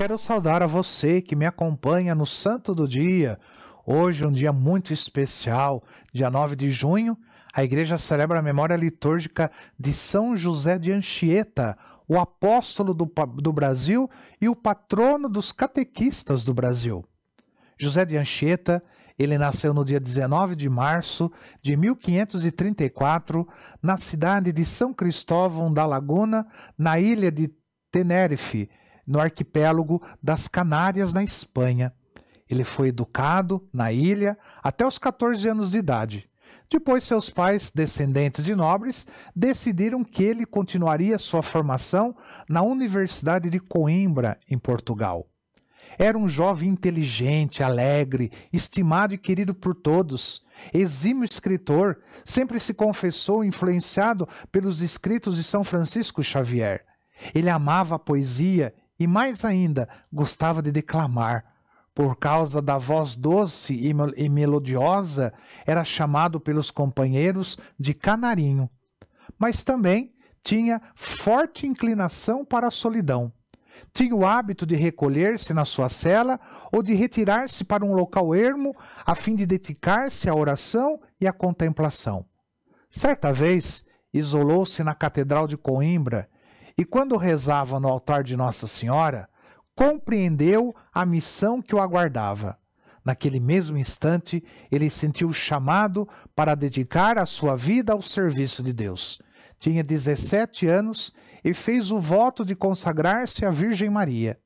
quero saudar a você que me acompanha no Santo do Dia. Hoje, um dia muito especial, dia 9 de junho, a igreja celebra a memória litúrgica de São José de Anchieta, o apóstolo do, do Brasil e o patrono dos catequistas do Brasil. José de Anchieta, ele nasceu no dia 19 de março de 1534, na cidade de São Cristóvão da Laguna, na ilha de Tenerife, no arquipélago das Canárias, na Espanha. Ele foi educado na ilha até os 14 anos de idade. Depois, seus pais, descendentes de nobres, decidiram que ele continuaria sua formação na Universidade de Coimbra, em Portugal. Era um jovem inteligente, alegre, estimado e querido por todos. Exímio escritor, sempre se confessou influenciado pelos escritos de São Francisco Xavier. Ele amava a poesia e, mais ainda, gostava de declamar. Por causa da voz doce e melodiosa, era chamado pelos companheiros de Canarinho. Mas também tinha forte inclinação para a solidão. Tinha o hábito de recolher-se na sua cela ou de retirar-se para um local ermo a fim de dedicar-se à oração e à contemplação. Certa vez, isolou-se na Catedral de Coimbra e quando rezava no altar de Nossa Senhora, compreendeu a missão que o aguardava. Naquele mesmo instante, ele sentiu o chamado para dedicar a sua vida ao serviço de Deus. Tinha 17 anos e fez o voto de consagrar-se à Virgem Maria.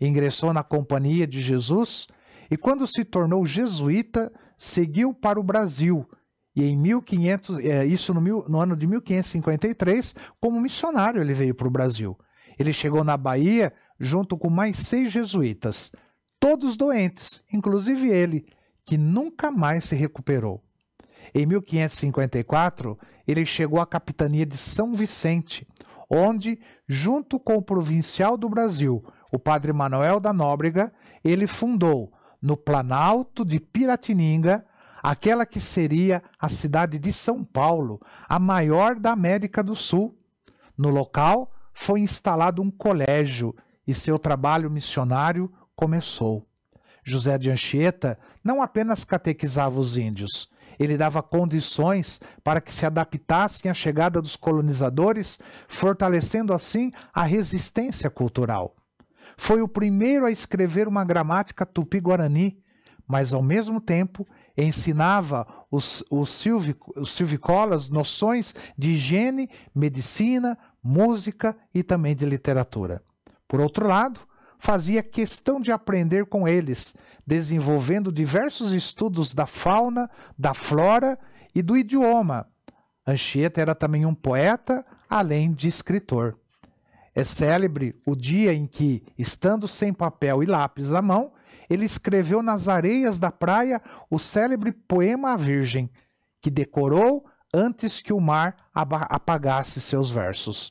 Ingressou na Companhia de Jesus e, quando se tornou jesuíta, seguiu para o Brasil, e em 1500, é, isso no, mil, no ano de 1553, como missionário ele veio para o Brasil. Ele chegou na Bahia junto com mais seis jesuítas, todos doentes, inclusive ele, que nunca mais se recuperou. Em 1554, ele chegou à capitania de São Vicente, onde, junto com o provincial do Brasil, o padre Manuel da Nóbrega, ele fundou, no Planalto de Piratininga, aquela que seria a cidade de São Paulo, a maior da América do Sul. No local foi instalado um colégio e seu trabalho missionário começou. José de Anchieta não apenas catequizava os índios, ele dava condições para que se adaptassem à chegada dos colonizadores, fortalecendo assim a resistência cultural. Foi o primeiro a escrever uma gramática tupi-guarani, mas ao mesmo tempo ensinava os, os, os silvicolas noções de higiene, medicina, música e também de literatura. Por outro lado, fazia questão de aprender com eles, desenvolvendo diversos estudos da fauna, da flora e do idioma. Anchieta era também um poeta, além de escritor. É célebre o dia em que, estando sem papel e lápis à mão, ele escreveu nas areias da praia o célebre poema à Virgem, que decorou antes que o mar apagasse seus versos.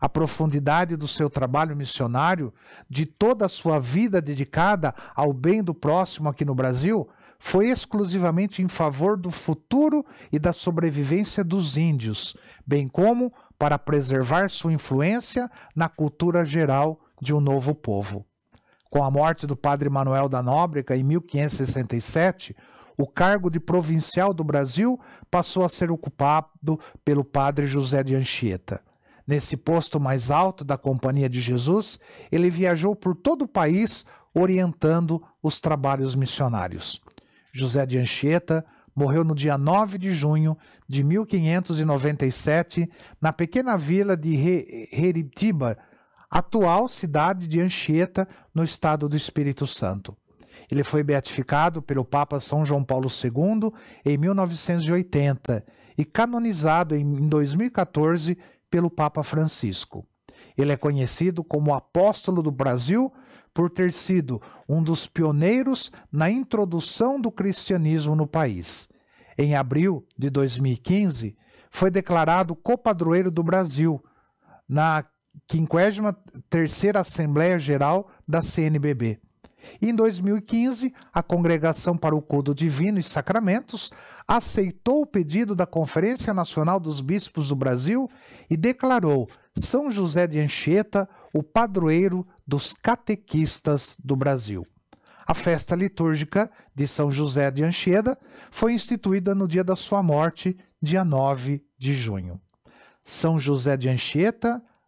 A profundidade do seu trabalho missionário, de toda a sua vida dedicada ao bem do próximo aqui no Brasil, foi exclusivamente em favor do futuro e da sobrevivência dos índios, bem como para preservar sua influência na cultura geral de um novo povo. Com a morte do padre Manuel da Nóbrega em 1567, o cargo de provincial do Brasil passou a ser ocupado pelo padre José de Anchieta. Nesse posto mais alto da Companhia de Jesus, ele viajou por todo o país orientando os trabalhos missionários. José de Anchieta morreu no dia 9 de junho de 1597 na pequena vila de Heritiba, atual cidade de Anchieta, no estado do Espírito Santo. Ele foi beatificado pelo Papa São João Paulo II em 1980 e canonizado em 2014 pelo Papa Francisco. Ele é conhecido como apóstolo do Brasil por ter sido um dos pioneiros na introdução do cristianismo no país. Em abril de 2015, foi declarado copadroeiro do Brasil na 53ª Assembleia Geral da CNBB. Em 2015, a Congregação para o Culto Divino e Sacramentos aceitou o pedido da Conferência Nacional dos Bispos do Brasil e declarou São José de Anchieta o padroeiro dos catequistas do Brasil. A festa litúrgica de São José de Anchieta foi instituída no dia da sua morte, dia 9 de junho. São José de Anchieta,